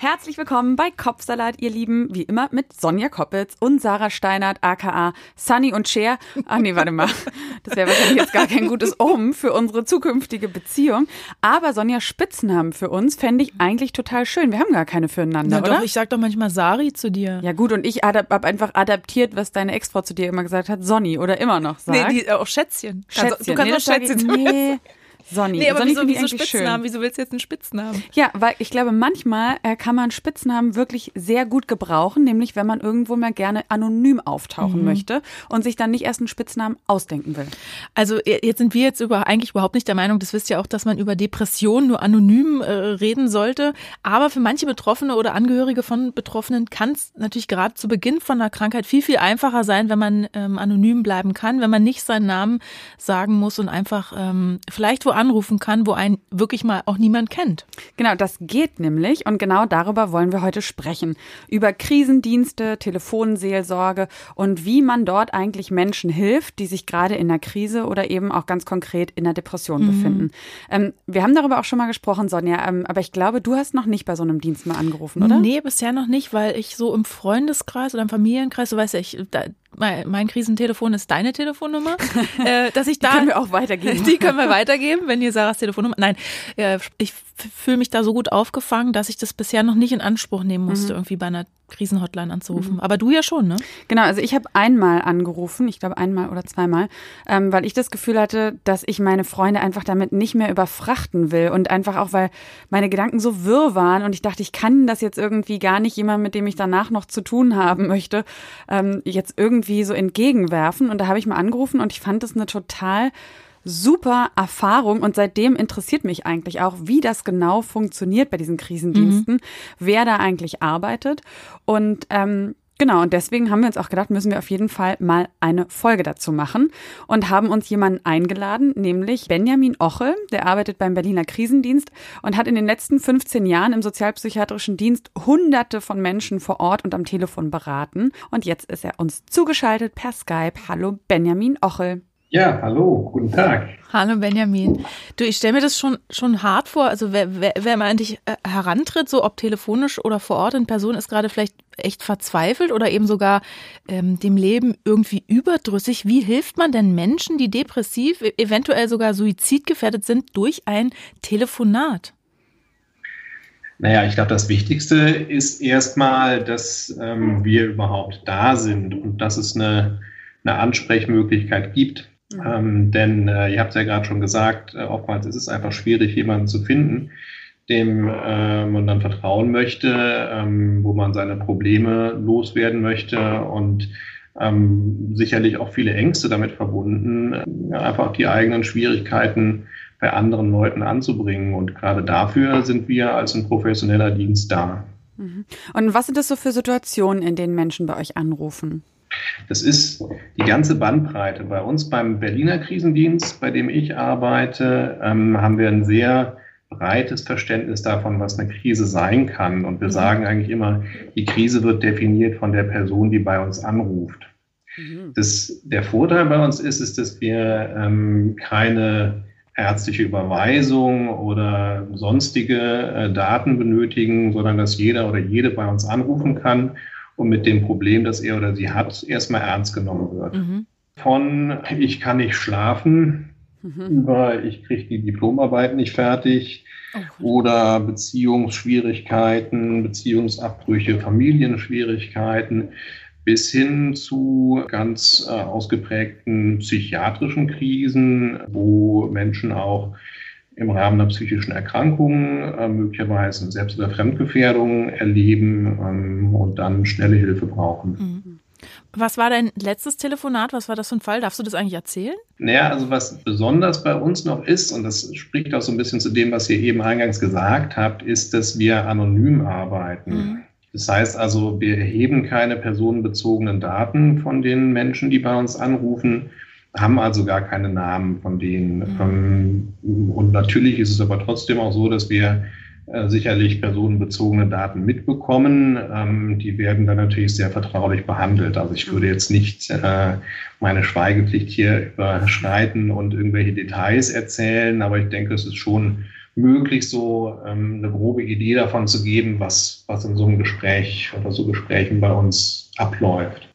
Herzlich willkommen bei Kopfsalat, ihr Lieben. Wie immer mit Sonja Koppitz und Sarah Steinert, aka Sunny und Cher. Ah nee, warte mal. Das wäre wahrscheinlich jetzt gar kein gutes Omen für unsere zukünftige Beziehung. Aber Sonja Spitznamen für uns fände ich eigentlich total schön. Wir haben gar keine füreinander, Na oder? doch, ich sag doch manchmal Sari zu dir. ja gut, und ich habe einfach adaptiert, was deine Ex-Frau zu dir immer gesagt hat, Sonny oder immer noch sagt. Nee, die, äh, auch Schätzchen. Schätzchen. Du kannst nee, auch sag ich- Schätzchen Nee, Sonny. Nee, aber Sonny wieso, wieso Spitznamen? schön. Wieso willst du jetzt einen Spitznamen? Ja, weil ich glaube, manchmal äh, kann man Spitznamen wirklich sehr gut gebrauchen, nämlich wenn man irgendwo mal gerne anonym auftauchen möchte und sich dann nicht erst einen Spitznamen ausdenken will. Also äh, jetzt sind wir jetzt über, eigentlich überhaupt nicht der Meinung, das wisst ihr auch, dass man über Depressionen nur anonym äh, reden sollte. Aber für manche Betroffene oder Angehörige von Betroffenen kann es natürlich gerade zu Beginn von einer Krankheit viel, viel einfacher sein, wenn man ähm, anonym bleiben kann, wenn man nicht seinen Namen sagen muss und einfach ähm, vielleicht wo anrufen kann, wo einen wirklich mal auch niemand kennt. Genau, das geht nämlich und genau darüber wollen wir heute sprechen. Über Krisendienste, Telefonseelsorge und wie man dort eigentlich Menschen hilft, die sich gerade in der Krise oder eben auch ganz konkret in der Depression befinden. Ähm, wir haben darüber auch schon mal gesprochen, Sonja, ähm, aber ich glaube, du hast noch nicht bei so einem Dienst mal angerufen, oder? Nee, bisher noch nicht, weil ich so im Freundeskreis oder im Familienkreis, du weißt ja, ich, da, mein, mein Krisentelefon ist deine Telefonnummer, äh, dass ich da können wir auch weitergeben. Die können wir weitergeben, wenn ihr Sarahs Telefonnummer. Nein, äh, ich fühle mich da so gut aufgefangen, dass ich das bisher noch nicht in Anspruch nehmen musste, irgendwie bei einer Krisenhotline anzurufen. Aber du ja schon, ne? Genau, also ich habe einmal angerufen, ich glaube einmal oder zweimal, ähm, weil ich das Gefühl hatte, dass ich meine Freunde einfach damit nicht mehr überfrachten will und einfach auch, weil meine Gedanken so wirr waren und ich dachte, ich kann das jetzt irgendwie gar nicht jemand, mit dem ich danach noch zu tun haben möchte, ähm, jetzt irgendwie so entgegenwerfen. Und da habe ich mal angerufen und ich fand das eine total super Erfahrung und seitdem interessiert mich eigentlich auch, wie das genau funktioniert bei diesen Krisendiensten, wer da eigentlich arbeitet und ähm, Genau, und deswegen haben wir uns auch gedacht, müssen wir auf jeden Fall mal eine Folge dazu machen und haben uns jemanden eingeladen, nämlich Benjamin Ochel, der arbeitet beim Berliner Krisendienst und hat in den letzten 15 Jahren im sozialpsychiatrischen Dienst hunderte von Menschen vor Ort und am Telefon beraten. Und jetzt ist er uns zugeschaltet per Skype. Hallo Benjamin Ochel. Ja, hallo, guten Tag. Hallo Benjamin. Du, ich stelle mir das schon, schon hart vor. Also wer, wer, wer mal an dich äh, herantritt, so ob telefonisch oder vor Ort in Person, ist gerade vielleicht echt verzweifelt oder eben sogar ähm, dem Leben irgendwie überdrüssig. Wie hilft man denn Menschen, die depressiv, e- eventuell sogar suizidgefährdet sind, durch ein Telefonat? Naja, ich glaube, das Wichtigste ist erstmal, dass ähm, wir überhaupt da sind und dass es eine, eine Ansprechmöglichkeit gibt. Ähm, denn äh, ihr habt es ja gerade schon gesagt, äh, oftmals ist es einfach schwierig, jemanden zu finden, dem äh, man dann vertrauen möchte, ähm, wo man seine Probleme loswerden möchte und ähm, sicherlich auch viele Ängste damit verbunden, äh, einfach die eigenen Schwierigkeiten bei anderen Leuten anzubringen. Und gerade dafür sind wir als ein professioneller Dienst da. Und was sind das so für Situationen, in denen Menschen bei euch anrufen? Das ist die ganze Bandbreite. Bei uns beim Berliner Krisendienst, bei dem ich arbeite, ähm, haben wir ein sehr breites Verständnis davon, was eine Krise sein kann. Und wir sagen eigentlich immer, die Krise wird definiert von der Person, die bei uns anruft. Das, der Vorteil bei uns ist, ist, dass wir ähm, keine ärztliche Überweisung oder sonstige äh, Daten benötigen, sondern dass jeder oder jede bei uns anrufen kann und mit dem Problem, das er oder sie hat, erstmal ernst genommen wird. Mhm. Von ich kann nicht schlafen über ich kriege die Diplomarbeit nicht fertig oder Beziehungsschwierigkeiten, Beziehungsabbrüche, Familienschwierigkeiten bis hin zu ganz äh, ausgeprägten psychiatrischen Krisen, wo Menschen auch im Rahmen einer psychischen Erkrankung äh, möglicherweise Selbst- oder Fremdgefährdung erleben ähm, und dann schnelle Hilfe brauchen. Was war dein letztes Telefonat? Was war das für ein Fall? Darfst du das eigentlich erzählen? Naja, also was besonders bei uns noch ist, und das spricht auch so ein bisschen zu dem, was ihr eben eingangs gesagt habt, ist, dass wir anonym arbeiten. Mhm. Das heißt also, wir erheben keine personenbezogenen Daten von den Menschen, die bei uns anrufen, haben also gar keine Namen von denen. Ähm, Und natürlich ist es aber trotzdem auch so, dass wir äh, sicherlich personenbezogene Daten mitbekommen. Ähm, die werden dann natürlich sehr vertraulich behandelt. Also ich würde jetzt nicht äh, meine Schweigepflicht hier überschreiten und irgendwelche Details erzählen, aber ich denke, es ist schon möglich, so ähm, eine grobe Idee davon zu geben, was, was in so einem Gespräch oder so Gesprächen bei uns abläuft.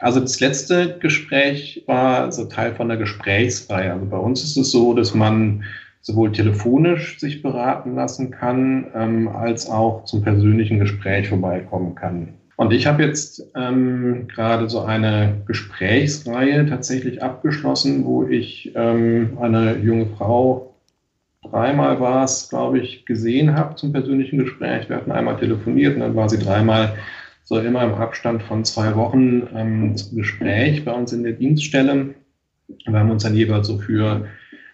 Also das letzte Gespräch war so Teil von der Gesprächsreihe. Also bei uns ist es so, dass man sowohl telefonisch sich beraten lassen kann, ähm, als auch zum persönlichen Gespräch vorbeikommen kann. Und ich habe jetzt ähm, gerade so eine Gesprächsreihe tatsächlich abgeschlossen, wo ich ähm, eine junge Frau dreimal war es, glaube ich, gesehen habe zum persönlichen Gespräch. Wir hatten einmal telefoniert und dann war sie dreimal so immer im Abstand von zwei Wochen ähm, zum Gespräch bei uns in der Dienststelle. Wir haben uns dann jeweils so für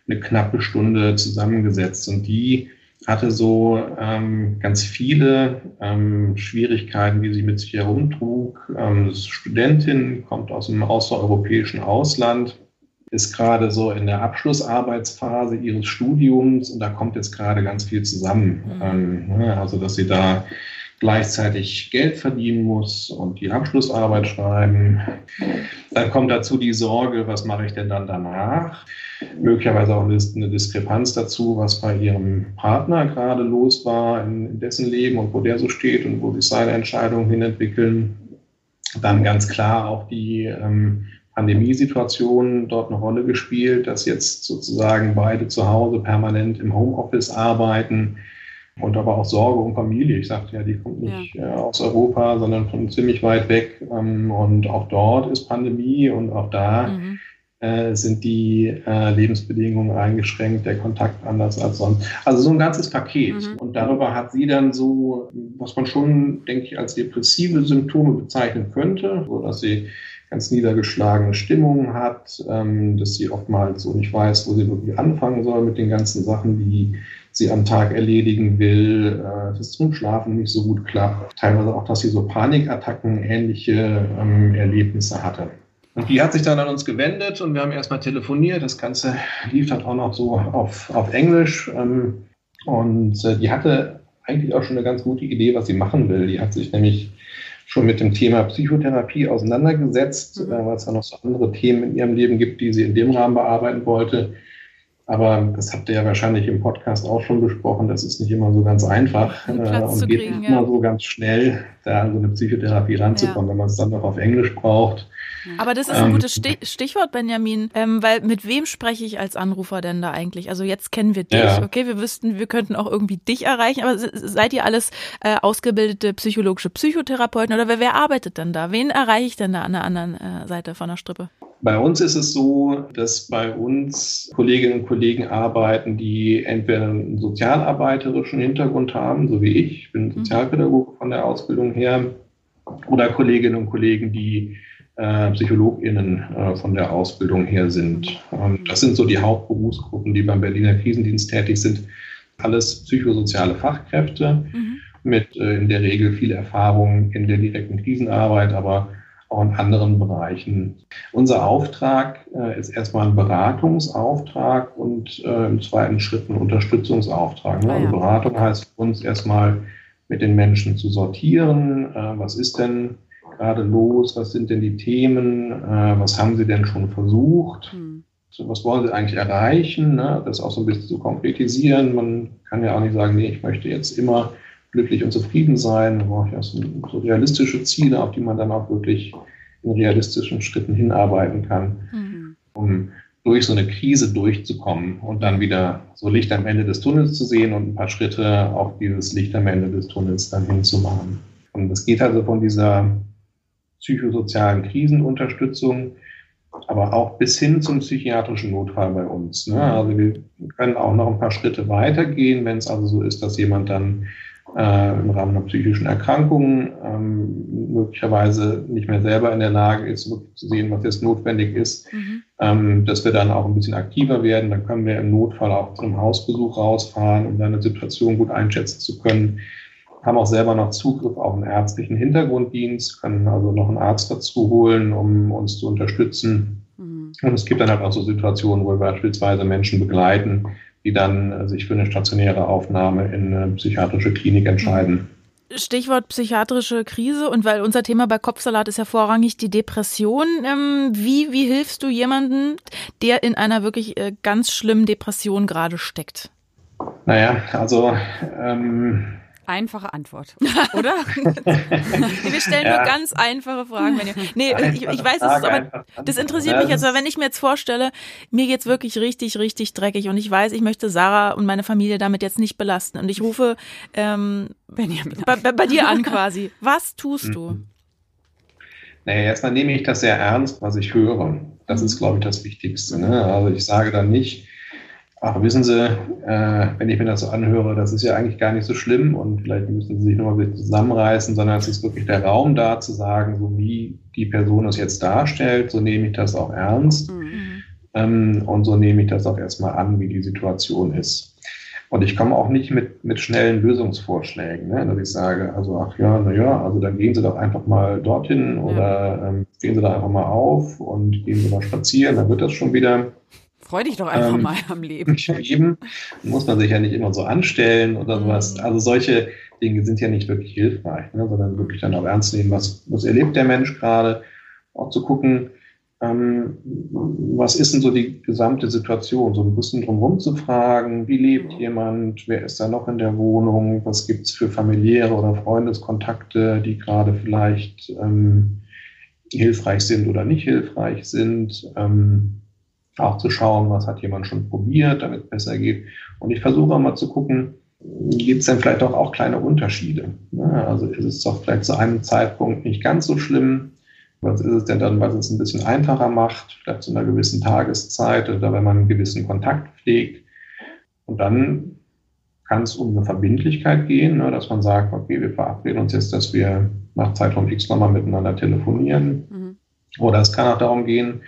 eine knappe Stunde zusammengesetzt und die hatte so ähm, ganz viele ähm, Schwierigkeiten, wie sie mit sich herumtrug. Ähm, Studentin, kommt aus einem außereuropäischen Ausland, ist gerade so in der Abschlussarbeitsphase ihres Studiums und da kommt jetzt gerade ganz viel zusammen. Mhm. Ähm, ne, also, dass sie da gleichzeitig Geld verdienen muss und die Abschlussarbeit schreiben. Dann kommt dazu die Sorge, was mache ich denn dann danach? Möglicherweise auch eine Diskrepanz dazu, was bei ihrem Partner gerade los war in, dessen Leben und wo der so steht und wo sich seine Entscheidungen hin entwickeln. Dann ganz klar auch die ähm, Pandemiesituation dort eine Rolle gespielt, dass jetzt sozusagen beide zu Hause permanent im Homeoffice arbeiten und aber auch Sorge um Familie. Ich sagte ja, die kommt nicht ja. äh, aus Europa, sondern von ziemlich weit weg. Ähm, und auch dort ist Pandemie und auch da mhm. äh, sind die äh, Lebensbedingungen eingeschränkt, der Kontakt anders als sonst. Also so ein ganzes Paket. Mhm. Und darüber hat sie dann so, was man schon, denke ich, als depressive Symptome bezeichnen könnte, so dass sie ganz niedergeschlagene Stimmung hat, ähm, dass sie oftmals so nicht weiß, wo sie wirklich anfangen soll mit den ganzen Sachen, die sie am Tag erledigen will, äh, dass zum Schlafen nicht so gut klappt. Teilweise auch, dass sie so Panikattacken, ähnliche ähm, Erlebnisse hatte. Und die hat sich dann an uns gewendet und wir haben erstmal telefoniert. Das Ganze lief dann auch noch so auf, auf Englisch. Ähm, und äh, die hatte eigentlich auch schon eine ganz gute Idee, was sie machen will. Die hat sich nämlich schon mit dem Thema Psychotherapie auseinandergesetzt, mhm. äh, weil es da noch so andere Themen in ihrem Leben gibt, die sie in dem Rahmen bearbeiten wollte. Aber das habt ihr ja wahrscheinlich im Podcast auch schon besprochen. Das ist nicht immer so ganz einfach äh, und geht kriegen, nicht ja. immer so ganz schnell, da an so eine Psychotherapie ranzukommen, ja. wenn man es dann noch auf Englisch braucht. Aber das ist ein ähm, gutes Stichwort, Benjamin, ähm, weil mit wem spreche ich als Anrufer denn da eigentlich? Also jetzt kennen wir dich, ja. okay, wir wüssten, wir könnten auch irgendwie dich erreichen, aber seid ihr alles äh, ausgebildete psychologische Psychotherapeuten oder wer, wer arbeitet denn da? Wen erreiche ich denn da an der anderen äh, Seite von der Strippe? Bei uns ist es so, dass bei uns Kolleginnen und Kollegen arbeiten, die entweder einen sozialarbeiterischen Hintergrund haben, so wie ich, ich bin mhm. Sozialpädagoge von der Ausbildung her, oder Kolleginnen und Kollegen, die äh, PsychologInnen äh, von der Ausbildung her sind. Ähm, das sind so die Hauptberufsgruppen, die beim Berliner Krisendienst tätig sind. Alles psychosoziale Fachkräfte mhm. mit äh, in der Regel viel Erfahrung in der direkten Krisenarbeit, aber auch in anderen Bereichen. Unser Auftrag äh, ist erstmal ein Beratungsauftrag und äh, im zweiten Schritt ein Unterstützungsauftrag. Ne? Ah, also Beratung heißt für uns erstmal mit den Menschen zu sortieren. Äh, was ist denn gerade los? Was sind denn die Themen? Äh, was haben Sie denn schon versucht? Hm. Was wollen Sie eigentlich erreichen? Ne? Das auch so ein bisschen zu konkretisieren. Man kann ja auch nicht sagen, nee, ich möchte jetzt immer glücklich und zufrieden sein. Man braucht ja so, so realistische Ziele, auf die man dann auch wirklich in realistischen Schritten hinarbeiten kann, mhm. um durch so eine Krise durchzukommen und dann wieder so Licht am Ende des Tunnels zu sehen und ein paar Schritte auf dieses Licht am Ende des Tunnels dann hinzumachen. Und es geht also von dieser psychosozialen Krisenunterstützung, aber auch bis hin zum psychiatrischen Notfall bei uns. Ne? Also wir können auch noch ein paar Schritte weitergehen, wenn es also so ist, dass jemand dann äh, im Rahmen einer psychischen Erkrankung ähm, möglicherweise nicht mehr selber in der Lage ist, wirklich zu sehen, was jetzt notwendig ist, mhm. ähm, dass wir dann auch ein bisschen aktiver werden. Dann können wir im Notfall auch zum Hausbesuch rausfahren, um eine Situation gut einschätzen zu können. Haben auch selber noch Zugriff auf einen ärztlichen Hintergrunddienst, können also noch einen Arzt dazu holen, um uns zu unterstützen. Mhm. Und es gibt dann halt auch so Situationen, wo wir beispielsweise Menschen begleiten, die dann sich für eine stationäre Aufnahme in eine psychiatrische Klinik entscheiden. Stichwort psychiatrische Krise und weil unser Thema bei Kopfsalat ist ja vorrangig die Depression. Ähm, wie, wie hilfst du jemandem, der in einer wirklich äh, ganz schlimmen Depression gerade steckt? Naja, also ähm, Einfache Antwort, oder? wir stellen ja. nur ganz einfache Fragen. Wenn ihr, nee, ich, ich weiß, es ist, aber das interessiert mich jetzt, weil wenn ich mir jetzt vorstelle, mir geht's wirklich richtig, richtig dreckig und ich weiß, ich möchte Sarah und meine Familie damit jetzt nicht belasten und ich rufe ähm, Benjamin bei, bei, bei dir an quasi. Was tust du? Mhm. Naja, erstmal nehme ich das sehr ernst, was ich höre. Das ist, glaube ich, das Wichtigste. Ne? Also ich sage dann nicht, ach, wissen Sie, äh, wenn ich mir das so anhöre, das ist ja eigentlich gar nicht so schlimm und vielleicht müssen Sie sich nochmal zusammenreißen, sondern es ist wirklich der Raum da zu sagen, so wie die Person es jetzt darstellt, so nehme ich das auch ernst mhm. ähm, und so nehme ich das auch erstmal an, wie die Situation ist. Und ich komme auch nicht mit, mit schnellen Lösungsvorschlägen, ne? dass ich sage, also ach ja, naja, also dann gehen Sie doch einfach mal dorthin oder ähm, stehen Sie da einfach mal auf und gehen Sie mal spazieren, dann wird das schon wieder. Freu dich doch einfach ähm, mal am Leben. Leben muss man sich ja nicht immer so anstellen oder sowas. Mhm. Also solche Dinge sind ja nicht wirklich hilfreich, ne? sondern wirklich dann auch ernst nehmen, was, was erlebt der Mensch gerade. Auch zu gucken, ähm, was ist denn so die gesamte Situation, so ein bisschen drumherum zu fragen, wie lebt mhm. jemand, wer ist da noch in der Wohnung, was gibt es für familiäre oder Freundeskontakte, die gerade vielleicht ähm, hilfreich sind oder nicht hilfreich sind. Ähm, auch zu schauen, was hat jemand schon probiert, damit es besser geht. Und ich versuche auch mal zu gucken, gibt es denn vielleicht auch, auch kleine Unterschiede? Ne? Also ist es doch vielleicht zu einem Zeitpunkt nicht ganz so schlimm. Was ist es denn dann, was es ein bisschen einfacher macht, vielleicht zu einer gewissen Tageszeit oder wenn man einen gewissen Kontakt pflegt? Und dann kann es um eine Verbindlichkeit gehen, ne, dass man sagt, okay, wir verabreden uns jetzt, dass wir nach Zeitraum X nochmal miteinander telefonieren. Mhm. Oder es kann auch darum gehen,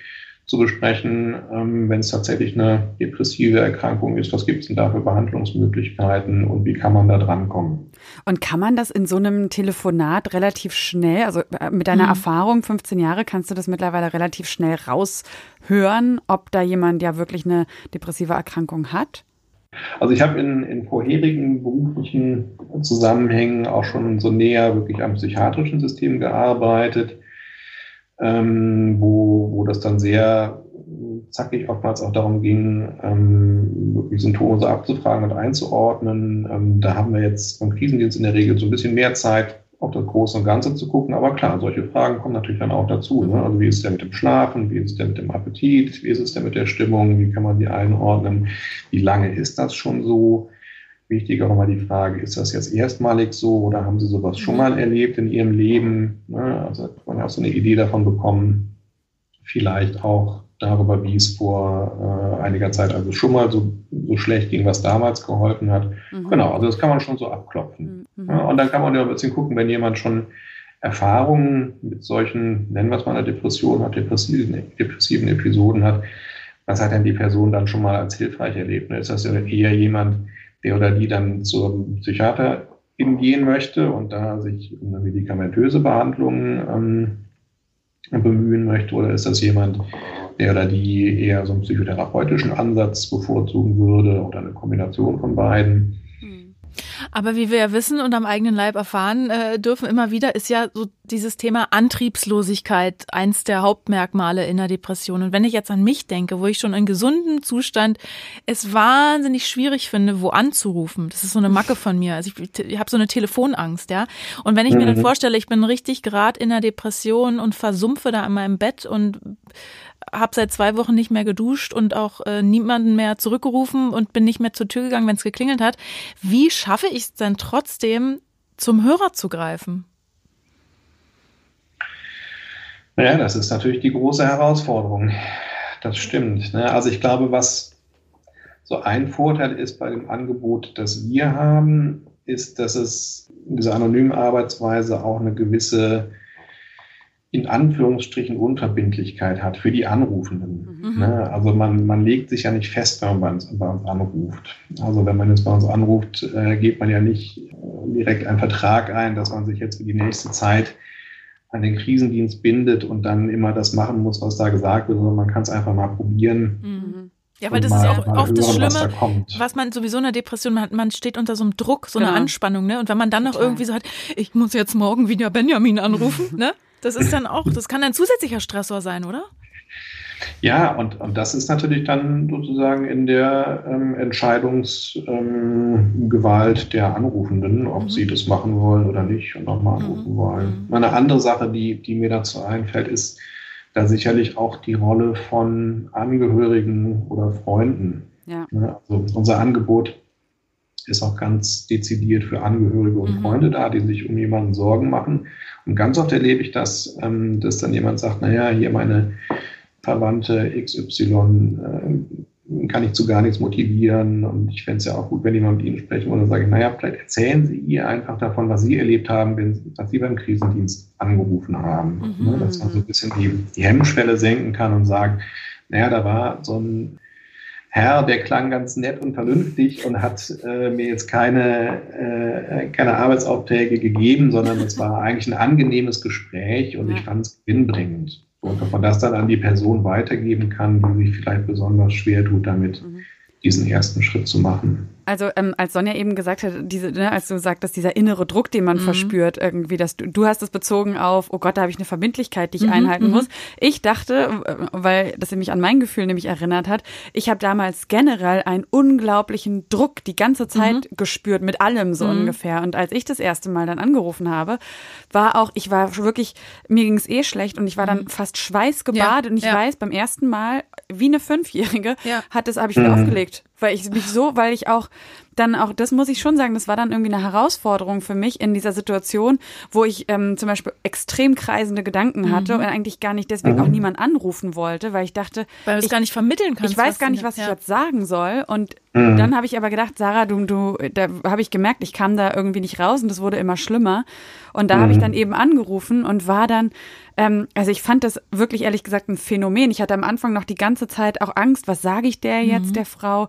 zu besprechen, ähm, wenn es tatsächlich eine depressive Erkrankung ist. Was gibt es denn da für Behandlungsmöglichkeiten und wie kann man da drankommen? Und kann man das in so einem Telefonat relativ schnell, also äh, mit deiner mhm. Erfahrung, 15 Jahre, kannst du das mittlerweile relativ schnell raushören, ob da jemand ja wirklich eine depressive Erkrankung hat? Also ich habe in, in vorherigen beruflichen Zusammenhängen auch schon so näher wirklich am psychiatrischen System gearbeitet ähm, wo, wo das dann sehr zackig oftmals auch darum ging, ähm, wirklich Symptome so abzufragen und einzuordnen. Ähm, da haben wir jetzt beim Krisendienst in der Regel so ein bisschen mehr Zeit, auf das Große und Ganze zu gucken. Aber klar, solche Fragen kommen natürlich dann auch dazu. Ne? Also wie ist es denn mit dem Schlafen? Wie ist es denn mit dem Appetit? Wie ist es denn mit der Stimmung? Wie kann man die einordnen? Wie lange ist das schon so? Wichtig auch immer die Frage, ist das jetzt erstmalig so oder haben Sie sowas schon mhm. mal erlebt in Ihrem Leben? Ne? Also hat man auch so eine Idee davon bekommen, vielleicht auch darüber, wie es vor äh, einiger Zeit also schon mal so, so schlecht ging, was damals geholfen hat. Mhm. Genau, also das kann man schon so abklopfen. Mhm. Ja, und dann kann man ja ein bisschen gucken, wenn jemand schon Erfahrungen mit solchen, nennen wir es mal eine Depression hat, depressiven, depressiven Episoden hat, was hat denn die Person dann schon mal als hilfreich erlebt? Ist das ja eher jemand, der oder die dann zum Psychiater gehen möchte und da sich um eine medikamentöse Behandlung ähm, bemühen möchte? Oder ist das jemand, der oder die eher so einen psychotherapeutischen Ansatz bevorzugen würde oder eine Kombination von beiden? Aber wie wir ja wissen und am eigenen Leib erfahren äh, dürfen immer wieder, ist ja so dieses Thema Antriebslosigkeit eins der Hauptmerkmale in der Depression. Und wenn ich jetzt an mich denke, wo ich schon in gesundem Zustand es wahnsinnig schwierig finde, wo anzurufen, das ist so eine Macke von mir. Also ich, ich habe so eine Telefonangst, ja. Und wenn ich mir dann mhm. vorstelle, ich bin richtig gerade in der Depression und versumpfe da in meinem Bett und habe seit zwei Wochen nicht mehr geduscht und auch äh, niemanden mehr zurückgerufen und bin nicht mehr zur Tür gegangen, wenn es geklingelt hat. Wie schaffe ich es denn trotzdem, zum Hörer zu greifen? Ja, das ist natürlich die große Herausforderung. Das stimmt. Ne? Also ich glaube, was so ein Vorteil ist bei dem Angebot, das wir haben, ist, dass es in dieser anonymen Arbeitsweise auch eine gewisse in Anführungsstrichen Unverbindlichkeit hat für die Anrufenden. Mhm. Ne? Also man, man legt sich ja nicht fest, wenn man bei uns, bei uns anruft. Also wenn man jetzt bei uns anruft, äh, geht man ja nicht äh, direkt einen Vertrag ein, dass man sich jetzt für die nächste Zeit an den Krisendienst bindet und dann immer das machen muss, was da gesagt wird, sondern man kann es einfach mal probieren. Mhm. Ja, weil das mal, ist auch oft das Schlimme, was, was, man sowieso in der Depression hat. Man steht unter so einem Druck, so genau. einer Anspannung, ne? Und wenn man dann noch Total. irgendwie so hat, ich muss jetzt morgen wieder Benjamin anrufen, ne? Das ist dann auch, das kann ein zusätzlicher Stressor sein, oder? Ja, und, und das ist natürlich dann sozusagen in der ähm, Entscheidungsgewalt ähm, der Anrufenden, ob mhm. sie das machen wollen oder nicht und nochmal mhm. anrufen mhm. wollen. Eine andere Sache, die, die mir dazu einfällt, ist da sicherlich auch die Rolle von Angehörigen oder Freunden. Ja. Also unser Angebot ist auch ganz dezidiert für Angehörige und mhm. Freunde da, die sich um jemanden Sorgen machen. Und ganz oft erlebe ich das, ähm, dass dann jemand sagt, naja, hier meine Verwandte XY äh, kann ich zu gar nichts motivieren und ich fände es ja auch gut, wenn jemand mit Ihnen sprechen würde. Dann sage ich, naja, vielleicht erzählen Sie ihr einfach davon, was Sie erlebt haben, wenn, als Sie beim Krisendienst angerufen haben. Mhm. Ne, dass man so ein bisschen die, die Hemmschwelle senken kann und sagt, naja, da war so ein Herr, der klang ganz nett und vernünftig und hat äh, mir jetzt keine, äh, keine Arbeitsaufträge gegeben, sondern es war eigentlich ein angenehmes Gespräch und ich fand es gewinnbringend. Und ob man das dann an die Person weitergeben kann, die sich vielleicht besonders schwer tut, damit mhm. Diesen ersten Schritt zu machen. Also ähm, als Sonja eben gesagt hat, diese, ne, als du sagtest, dieser innere Druck, den man mhm. verspürt, irgendwie, dass du, du hast es bezogen auf, oh Gott, da habe ich eine Verbindlichkeit, die ich mhm, einhalten mhm. muss. Ich dachte, äh, weil das mich an mein Gefühl nämlich erinnert hat, ich habe damals generell einen unglaublichen Druck die ganze Zeit mhm. gespürt, mit allem so mhm. ungefähr. Und als ich das erste Mal dann angerufen habe, war auch, ich war wirklich, mir ging es eh schlecht und ich war dann fast schweißgebadet ja, und ich ja. weiß, beim ersten Mal, wie eine Fünfjährige, ja. hat das, habe ich wieder aufgelegt perfekt. Weil ich mich so, weil ich auch dann auch, das muss ich schon sagen, das war dann irgendwie eine Herausforderung für mich in dieser Situation, wo ich ähm, zum Beispiel extrem kreisende Gedanken hatte mhm. und eigentlich gar nicht deswegen auch mhm. niemand anrufen wollte, weil ich dachte, weil du es gar nicht vermitteln kannst. Ich weiß gar nicht, was ja. ich jetzt sagen soll. Und mhm. dann habe ich aber gedacht, Sarah, du, du, da habe ich gemerkt, ich kam da irgendwie nicht raus und das wurde immer schlimmer. Und da mhm. habe ich dann eben angerufen und war dann ähm, also ich fand das wirklich ehrlich gesagt ein Phänomen. Ich hatte am Anfang noch die ganze Zeit auch Angst, was sage ich der jetzt, mhm. der Frau?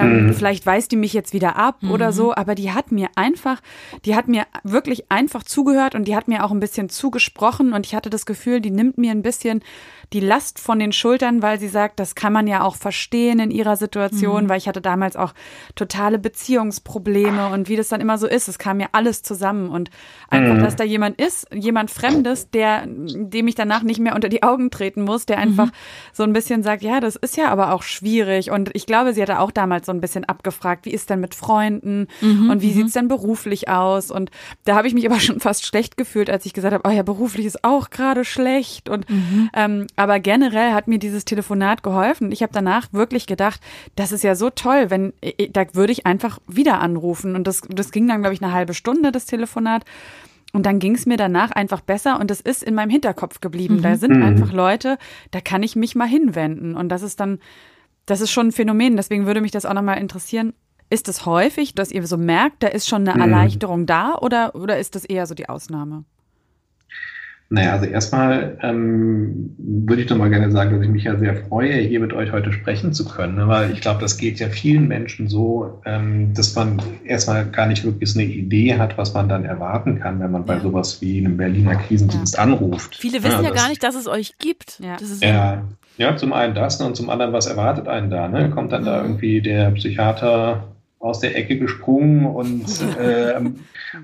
Ähm, mhm. Vielleicht weist die mich jetzt wieder ab mhm. oder so, aber die hat mir einfach, die hat mir wirklich einfach zugehört und die hat mir auch ein bisschen zugesprochen und ich hatte das Gefühl, die nimmt mir ein bisschen die Last von den Schultern, weil sie sagt, das kann man ja auch verstehen in ihrer Situation, mhm. weil ich hatte damals auch totale Beziehungsprobleme und wie das dann immer so ist, es kam mir alles zusammen und einfach, mhm. dass da jemand ist, jemand Fremdes, der, dem ich danach nicht mehr unter die Augen treten muss, der einfach mhm. so ein bisschen sagt, ja, das ist ja aber auch schwierig und ich glaube, sie hatte auch damals so ein bisschen abgefragt, wie ist denn mit Freunden mhm. und wie mhm. sieht's denn beruflich aus und da habe ich mich aber schon fast schlecht gefühlt, als ich gesagt habe, oh ja, beruflich ist auch gerade schlecht und mhm. ähm, aber generell hat mir dieses Telefonat geholfen. Ich habe danach wirklich gedacht, das ist ja so toll, wenn da würde ich einfach wieder anrufen. Und das, das ging dann, glaube ich, eine halbe Stunde, das Telefonat. Und dann ging es mir danach einfach besser und es ist in meinem Hinterkopf geblieben. Mhm. Da sind mhm. einfach Leute, da kann ich mich mal hinwenden. Und das ist dann, das ist schon ein Phänomen. Deswegen würde mich das auch nochmal interessieren. Ist es häufig, dass ihr so merkt, da ist schon eine mhm. Erleichterung da oder, oder ist das eher so die Ausnahme? Naja, also erstmal ähm, würde ich doch mal gerne sagen, dass ich mich ja sehr freue, hier mit euch heute sprechen zu können, ne? weil ich glaube, das geht ja vielen Menschen so, ähm, dass man erstmal gar nicht wirklich eine Idee hat, was man dann erwarten kann, wenn man bei sowas wie einem Berliner Krisendienst ja. anruft. Viele wissen ja, ja gar nicht, dass es euch gibt. Ja. ja. Ja, zum einen das ne, und zum anderen, was erwartet einen da? Ne? Kommt dann da mhm. irgendwie der Psychiater aus der Ecke gesprungen und, äh,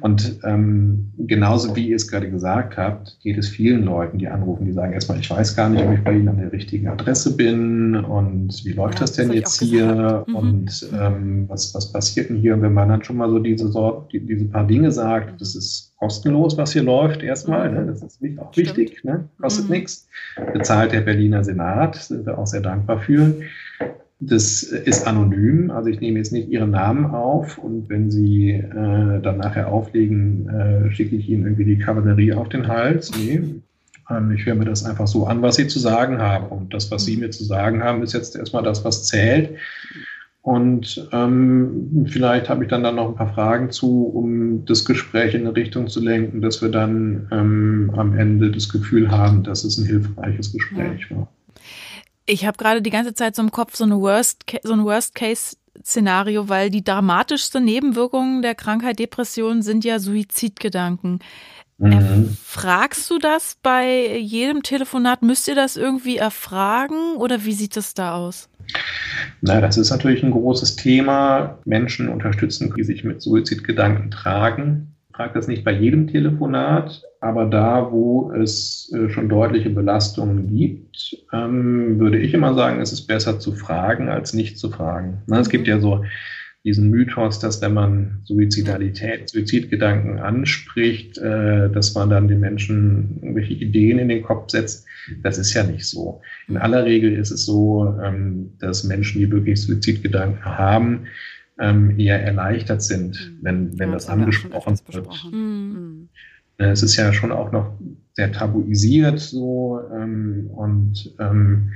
und ähm, genauso wie ihr es gerade gesagt habt, geht es vielen Leuten, die anrufen, die sagen erstmal, ich weiß gar nicht, ob ich bei Ihnen an der richtigen Adresse bin und wie läuft ja, das denn das jetzt hier mhm. und ähm, was, was passiert denn hier? Und wenn man dann schon mal so diese, Sort, die, diese paar Dinge sagt, das ist kostenlos, was hier läuft erstmal, ne? das ist auch Stimmt. wichtig, ne? kostet mhm. nichts, bezahlt der Berliner Senat, sind wir auch sehr dankbar für. Das ist anonym, also ich nehme jetzt nicht Ihren Namen auf und wenn Sie äh, dann nachher auflegen, äh, schicke ich Ihnen irgendwie die Kavallerie auf den Hals. Nee, ähm, ich höre mir das einfach so an, was Sie zu sagen haben. Und das, was Sie mhm. mir zu sagen haben, ist jetzt erstmal das, was zählt. Und ähm, vielleicht habe ich dann, dann noch ein paar Fragen zu, um das Gespräch in eine Richtung zu lenken, dass wir dann ähm, am Ende das Gefühl haben, dass es ein hilfreiches Gespräch war. Ich habe gerade die ganze Zeit so im Kopf so, eine Worst, so ein Worst-Case-Szenario, weil die dramatischste Nebenwirkung der Krankheit Depression sind ja Suizidgedanken. Mhm. Fragst du das bei jedem Telefonat? Müsst ihr das irgendwie erfragen oder wie sieht das da aus? Na, das ist natürlich ein großes Thema. Menschen unterstützen, die sich mit Suizidgedanken tragen. Ich frage das nicht bei jedem Telefonat, aber da, wo es äh, schon deutliche Belastungen gibt, ähm, würde ich immer sagen, es ist besser zu fragen, als nicht zu fragen. Es gibt mhm. ja so diesen Mythos, dass wenn man Suizidalität, Suizidgedanken anspricht, äh, dass man dann den Menschen irgendwelche Ideen in den Kopf setzt. Das ist ja nicht so. In aller Regel ist es so, ähm, dass Menschen, die wirklich Suizidgedanken haben, ähm, eher erleichtert sind, mhm. wenn, wenn ja, das, das angesprochen wird. Mhm. Äh, es ist ja schon auch noch sehr tabuisiert so ähm, und ähm,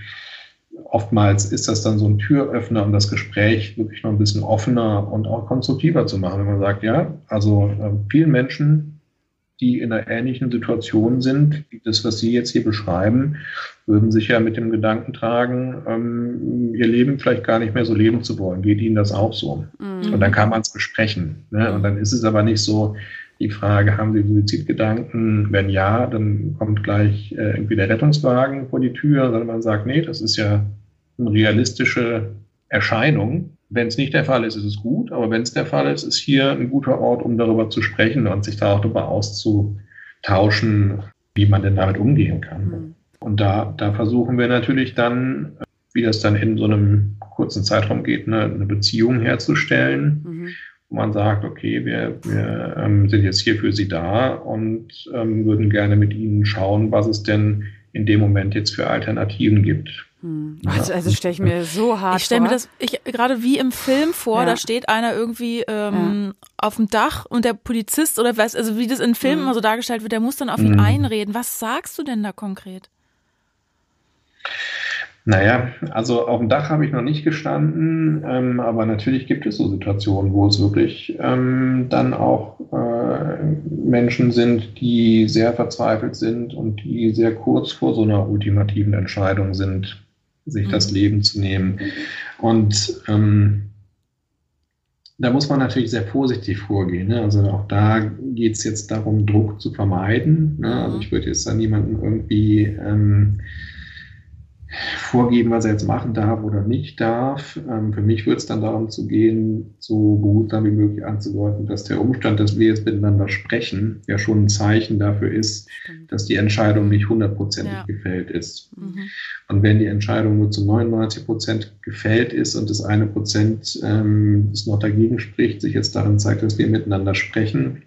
oftmals ist das dann so ein Türöffner, um das Gespräch wirklich noch ein bisschen offener und auch konstruktiver zu machen. Wenn man sagt, ja, also äh, vielen Menschen, die in einer ähnlichen Situation sind, wie das, was Sie jetzt hier beschreiben, würden sich ja mit dem Gedanken tragen, ähm, ihr Leben vielleicht gar nicht mehr so leben zu wollen. Geht Ihnen das auch so? Mhm. Und dann kann man es besprechen. Ne? Und dann ist es aber nicht so, die Frage, haben Sie Suizidgedanken? Wenn ja, dann kommt gleich äh, irgendwie der Rettungswagen vor die Tür, sondern man sagt, nee, das ist ja eine realistische Erscheinung. Wenn es nicht der Fall ist, ist es gut, aber wenn es der Fall ist, ist hier ein guter Ort, um darüber zu sprechen und sich da auch darüber auszutauschen, wie man denn damit umgehen kann. Mhm. Und da, da versuchen wir natürlich dann, wie das dann in so einem kurzen Zeitraum geht, eine, eine Beziehung herzustellen. Mhm wo man sagt, okay, wir, wir ähm, sind jetzt hier für Sie da und ähm, würden gerne mit Ihnen schauen, was es denn in dem Moment jetzt für Alternativen gibt. Hm. Also, also stelle ich mir so hart Ich stelle mir das ich, gerade wie im Film vor, ja. da steht einer irgendwie ähm, ja. auf dem Dach und der Polizist oder was, also wie das in Filmen mhm. immer so dargestellt wird, der muss dann auf ihn mhm. einreden. Was sagst du denn da konkret? Naja, also auf dem Dach habe ich noch nicht gestanden, ähm, aber natürlich gibt es so Situationen, wo es wirklich ähm, dann auch äh, Menschen sind, die sehr verzweifelt sind und die sehr kurz vor so einer ultimativen Entscheidung sind, sich mhm. das Leben zu nehmen. Und ähm, da muss man natürlich sehr vorsichtig vorgehen. Ne? Also auch da geht es jetzt darum, Druck zu vermeiden. Ne? Also mhm. ich würde jetzt da niemanden irgendwie ähm, vorgeben, was er jetzt machen darf oder nicht darf. Ähm, für mich wird es dann darum zu gehen, so behutsam wie möglich anzudeuten, dass der Umstand, dass wir jetzt miteinander sprechen, ja schon ein Zeichen dafür ist, Stimmt. dass die Entscheidung nicht hundertprozentig ja. gefällt ist. Mhm. Und wenn die Entscheidung nur zu 99 Prozent gefällt ist und das eine Prozent ähm, das noch dagegen spricht, sich jetzt darin zeigt, dass wir miteinander sprechen,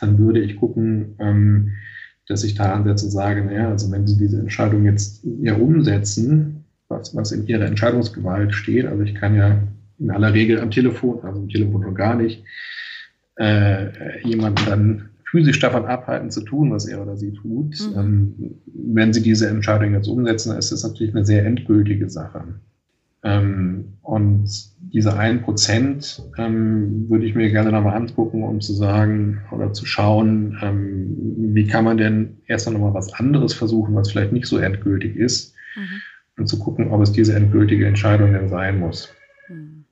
dann würde ich gucken, ähm, dass ich da ansetze und sage, naja, also wenn Sie diese Entscheidung jetzt ja umsetzen, was, was in Ihrer Entscheidungsgewalt steht, also ich kann ja in aller Regel am Telefon, also am Telefon schon gar nicht, äh, jemanden dann physisch davon abhalten zu tun, was er oder sie tut. Mhm. Ähm, wenn Sie diese Entscheidung jetzt umsetzen, dann ist das natürlich eine sehr endgültige Sache. Ähm, und diese ein Prozent ähm, würde ich mir gerne nochmal angucken, um zu sagen oder zu schauen, ähm, wie kann man denn erst nochmal was anderes versuchen, was vielleicht nicht so endgültig ist, mhm. und zu gucken, ob es diese endgültige Entscheidung denn sein muss. Mhm.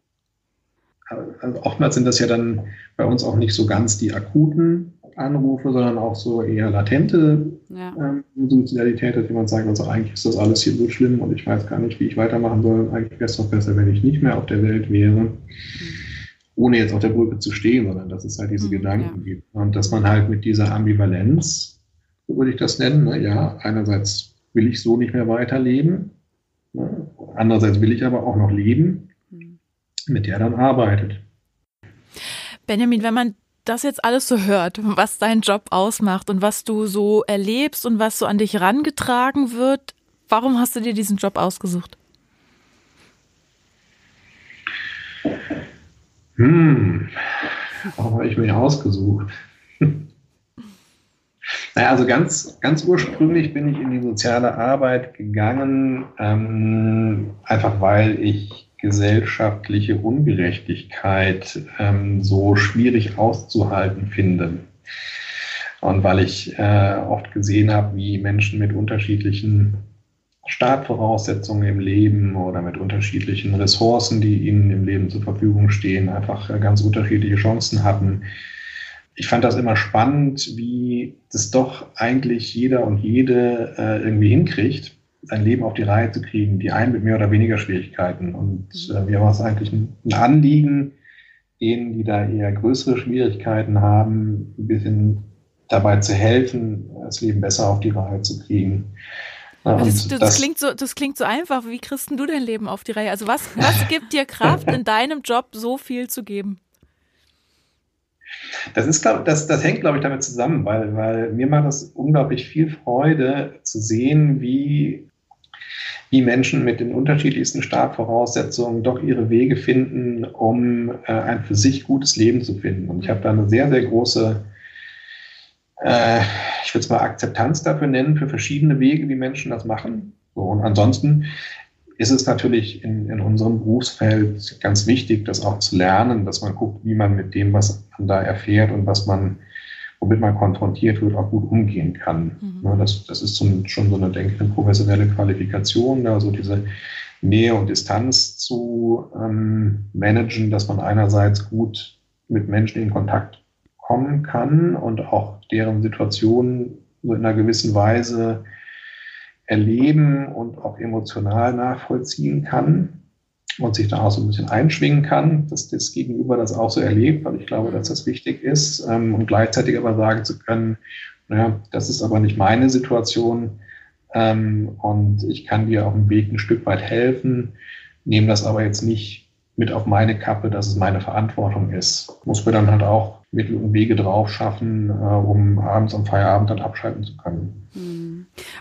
Also oftmals sind das ja dann bei uns auch nicht so ganz die akuten Anrufe, sondern auch so eher latente ja. ähm, Suizidalität, dass jemand sagt, also eigentlich ist das alles hier so schlimm und ich weiß gar nicht, wie ich weitermachen soll. Eigentlich wäre es doch besser, wenn ich nicht mehr auf der Welt wäre. Mhm. Ohne jetzt auf der Brücke zu stehen, sondern dass es halt diese mhm, Gedanken ja. gibt. Und dass man halt mit dieser Ambivalenz, so würde ich das nennen, ne, ja, einerseits will ich so nicht mehr weiterleben, ne, andererseits will ich aber auch noch leben, mhm. mit der dann arbeitet. Benjamin, wenn man das jetzt alles so hört, was dein Job ausmacht und was du so erlebst und was so an dich rangetragen wird, warum hast du dir diesen Job ausgesucht? Hm, warum habe ich mir ausgesucht? naja, also ganz, ganz ursprünglich bin ich in die soziale Arbeit gegangen, ähm, einfach weil ich gesellschaftliche Ungerechtigkeit ähm, so schwierig auszuhalten finde. Und weil ich äh, oft gesehen habe, wie Menschen mit unterschiedlichen Startvoraussetzungen im Leben oder mit unterschiedlichen Ressourcen, die ihnen im Leben zur Verfügung stehen, einfach äh, ganz unterschiedliche Chancen hatten. ich fand das immer spannend, wie das doch eigentlich jeder und jede äh, irgendwie hinkriegt, sein Leben auf die Reihe zu kriegen, die einen mit mehr oder weniger Schwierigkeiten. Und äh, mir war es eigentlich ein, Anliegen, denen, die da eher größere Schwierigkeiten haben, ein bisschen dabei zu helfen, das Leben besser auf die Reihe zu kriegen. Das, das, das, klingt so, das klingt so einfach. Wie kriegst du dein Leben auf die Reihe? Also was, was gibt dir Kraft, in deinem Job so viel zu geben? Das, ist, glaub, das, das hängt, glaube ich, damit zusammen, weil, weil mir macht das unglaublich viel Freude zu sehen, wie, wie Menschen mit den unterschiedlichsten Startvoraussetzungen doch ihre Wege finden, um äh, ein für sich gutes Leben zu finden. Und ich habe da eine sehr, sehr große, äh, ich würde es mal Akzeptanz dafür nennen, für verschiedene Wege, wie Menschen das machen. So, und ansonsten ist es natürlich in, in unserem Berufsfeld ganz wichtig, das auch zu lernen, dass man guckt, wie man mit dem, was man da erfährt und was man, womit man konfrontiert wird, auch gut umgehen kann. Mhm. Das, das ist schon, schon so eine, denke ich, eine professionelle Qualifikation, also diese Nähe und Distanz zu ähm, managen, dass man einerseits gut mit Menschen in Kontakt kommen kann und auch deren Situationen so in einer gewissen Weise erleben und auch emotional nachvollziehen kann und sich da auch so ein bisschen einschwingen kann, dass das Gegenüber das auch so erlebt, weil ich glaube, dass das wichtig ist ähm, und gleichzeitig aber sagen zu können, naja, das ist aber nicht meine Situation ähm, und ich kann dir auf dem Weg ein Stück weit helfen, nehme das aber jetzt nicht mit auf meine Kappe, dass es meine Verantwortung ist. Muss mir dann halt auch Mittel und Wege drauf schaffen, äh, um abends am Feierabend dann abschalten zu können. Hm.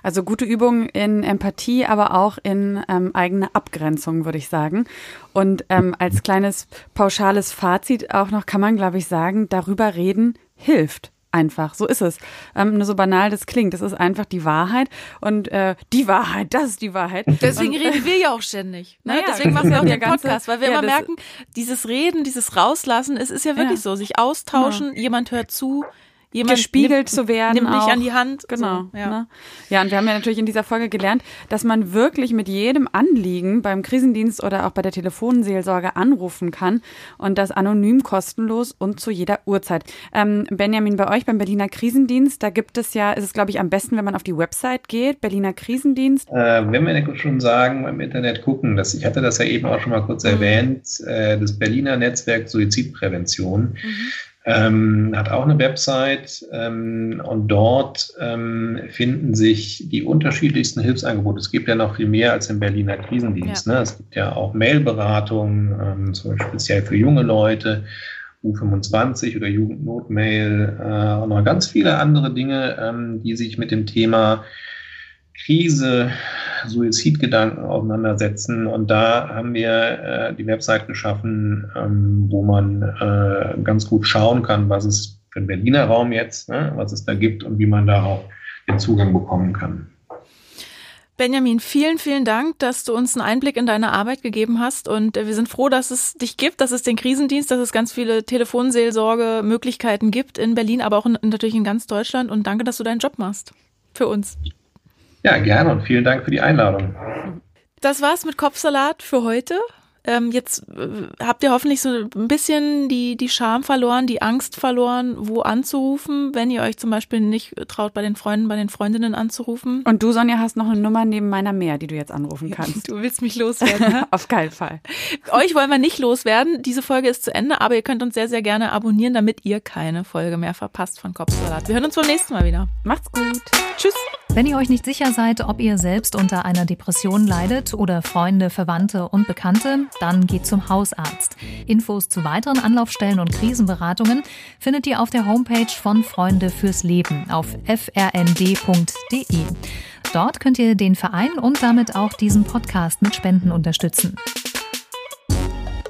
Also gute Übung in Empathie, aber auch in ähm, eigene Abgrenzung, würde ich sagen. Und ähm, als kleines pauschales Fazit auch noch kann man, glaube ich, sagen, darüber reden hilft einfach. So ist es. Ähm, nur so banal das klingt. Das ist einfach die Wahrheit. Und äh, die Wahrheit, das ist die Wahrheit. Deswegen und, reden wir ja auch ständig. Ne? Naja, Deswegen machen wir auch den Podcast, weil wir ja, immer merken, dieses Reden, dieses Rauslassen, es ist ja wirklich ja. so. Sich austauschen, ja. jemand hört zu, jemand gespiegelt nimmt, zu werden. Nimmt mich an die Hand. Genau. So, ja. Ne? ja, und wir haben ja natürlich in dieser Folge gelernt, dass man wirklich mit jedem Anliegen beim Krisendienst oder auch bei der Telefonseelsorge anrufen kann und das anonym, kostenlos und zu jeder Uhrzeit. Ähm, Benjamin, bei euch beim Berliner Krisendienst, da gibt es ja, ist es glaube ich am besten, wenn man auf die Website geht, Berliner Krisendienst. Äh, wenn wir schon sagen, beim Internet gucken, das, ich hatte das ja eben auch schon mal kurz mhm. erwähnt, äh, das Berliner Netzwerk Suizidprävention. Mhm ähm, hat auch eine Website ähm, und dort ähm, finden sich die unterschiedlichsten Hilfsangebote. Es gibt ja noch viel mehr als im Berliner Krisendienst. Ja. Ne? Es gibt ja auch Mailberatung, ähm, zum Beispiel speziell für junge Leute. U25 oder Jugendnotmail äh, und noch ganz viele andere Dinge, ähm, die sich mit dem Thema Krise, Suizidgedanken auseinandersetzen. Und da haben wir äh, die Website geschaffen, ähm, wo man äh, ganz gut schauen kann, was es für den Berliner Raum jetzt, ne, was es da gibt und wie man da auch den Zugang bekommen kann. Benjamin, vielen, vielen Dank, dass du uns einen Einblick in deine Arbeit gegeben hast. Und äh, wir sind froh, dass es dich gibt, dass es den Krisendienst, dass es ganz viele Telefonseelsorge-Möglichkeiten gibt in Berlin, aber auch in, natürlich in ganz Deutschland. Und danke, dass du deinen Job machst für uns. Ja, gerne und vielen Dank für die Einladung. Das war's mit Kopfsalat für heute. Ähm, jetzt äh, habt ihr hoffentlich so ein bisschen die, die Scham verloren, die Angst verloren, wo anzurufen, wenn ihr euch zum Beispiel nicht traut, bei den Freunden, bei den Freundinnen anzurufen. Und du, Sonja, hast noch eine Nummer neben meiner mehr, die du jetzt anrufen kannst. Du willst mich loswerden, ne? Auf keinen Fall. Euch wollen wir nicht loswerden. Diese Folge ist zu Ende, aber ihr könnt uns sehr, sehr gerne abonnieren, damit ihr keine Folge mehr verpasst von Kopfsalat. Wir hören uns beim nächsten Mal wieder. Macht's gut. Tschüss. Wenn ihr euch nicht sicher seid, ob ihr selbst unter einer Depression leidet oder Freunde, Verwandte und Bekannte, dann geht zum Hausarzt. Infos zu weiteren Anlaufstellen und Krisenberatungen findet ihr auf der Homepage von Freunde fürs Leben auf frnd.de. Dort könnt ihr den Verein und damit auch diesen Podcast mit Spenden unterstützen.